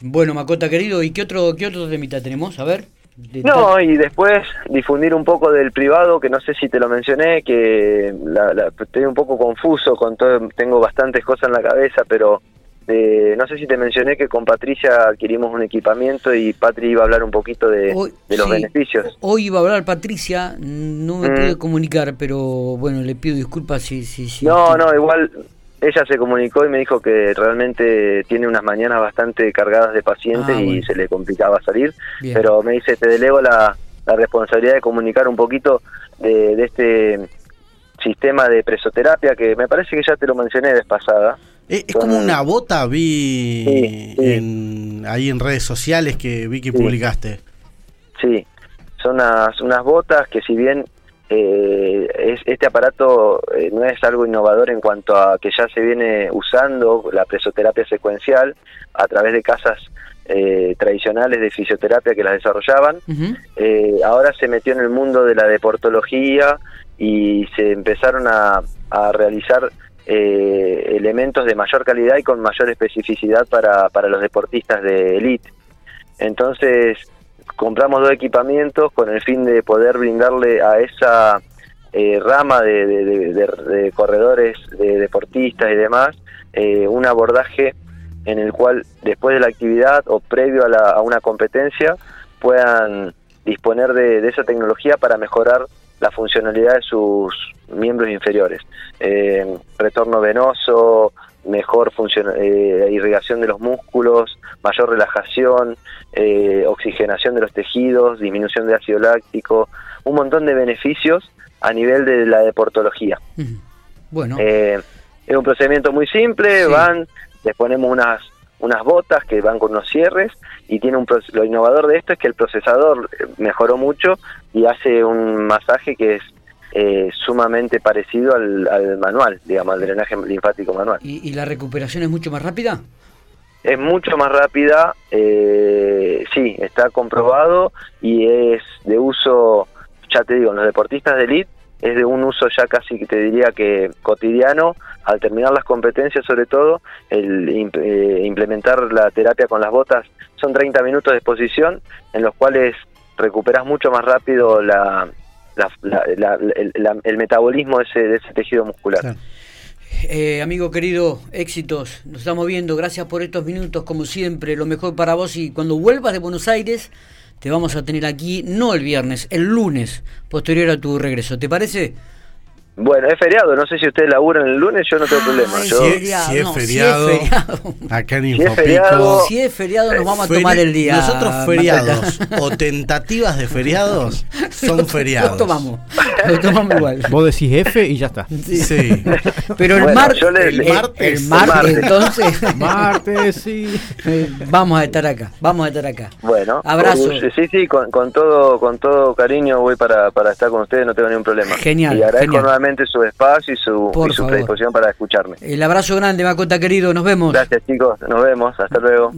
Bueno, Macota querido, ¿y qué otro, qué otro temita tenemos? A ver. No, y después difundir un poco del privado, que no sé si te lo mencioné, que la, estoy un poco confuso con todo, tengo bastantes cosas en la cabeza, pero eh, no sé si te mencioné que con Patricia adquirimos un equipamiento y Patri iba a hablar un poquito de, los beneficios. Hoy iba a hablar Patricia, no me pude mm. comunicar, pero bueno, le pido disculpas si... si, si no, no, igual ella se comunicó y me dijo que realmente tiene unas mañanas bastante cargadas de pacientes ah, y se le complicaba salir, pero me dice, te delego la, responsabilidad de comunicar un poquito de, este sistema de presoterapia que me parece que ya te lo mencioné vez pasada. Es, como una bota, vi ahí en redes sociales que vi que publicaste. Sí, son unas, unas botas que si bien eh, es, este aparato eh, no es algo innovador en cuanto a que ya se viene usando la presoterapia secuencial a través de casas eh, tradicionales de fisioterapia que las desarrollaban. Eh, ahora se metió en el mundo de la deportología y se empezaron a, a realizar elementos de mayor calidad y con mayor especificidad para, para los deportistas de élite. Entonces, compramos dos equipamientos con el fin de poder brindarle a esa eh, rama de, corredores, de deportistas y demás, eh, un abordaje en el cual después de la actividad o previo a, una competencia puedan disponer de, esa tecnología para mejorar la funcionalidad de sus miembros inferiores. Eh, retorno venoso, mejor eh, irrigación de los músculos, mayor relajación, eh, oxigenación de los tejidos, disminución de ácido láctico, un montón de beneficios a nivel de la deportología. Bueno. Eh, es un procedimiento muy simple, van, les ponemos unas unas botas que van con unos cierres y tiene un lo innovador de esto es que el procesador mejoró mucho y hace un masaje que es eh, sumamente parecido al, manual, digamos, al drenaje linfático manual. ¿Y, la recuperación es mucho más rápida? Es mucho más rápida, eh, sí, está comprobado y es de uso, ya te digo, en los deportistas de elite es de un uso ya casi que te diría que cotidiano, al terminar las competencias sobre todo, el eh, implementar la terapia con las botas, son 30 minutos de exposición en los cuales recuperas mucho más rápido la, el, metabolismo de ese, de ese tejido muscular. Eh, amigo querido, éxitos. Nos estamos viendo. Gracias por estos minutos, como siempre. Lo mejor para vos. Y cuando vuelvas de Buenos Aires, te vamos a tener aquí, no el viernes, el lunes, posterior a tu regreso. ¿Te parece? Bueno, es feriado, no sé si ustedes laburan el lunes, yo no tengo problema. Si, es feriado, acá en si es feriado, si es feriado nos vamos a tomar el día. Nosotros feriados o tentativas de feriados son feriados. Lo tomamos, lo tomamos igual. Vos decís F y ya está. Sí. Pero el, martes, el, martes, el, martes, entonces. martes, sí. vamos a estar acá, vamos a estar acá. Bueno, abrazo. Sí, sí, con, con, todo, con todo cariño voy para, para estar con ustedes, no tengo ningún problema. Genial. Y agradezco nuevamente su espacio y su, y su predisposición para escucharme. El abrazo grande, Macota querido, nos vemos. Gracias chicos, nos vemos, hasta luego.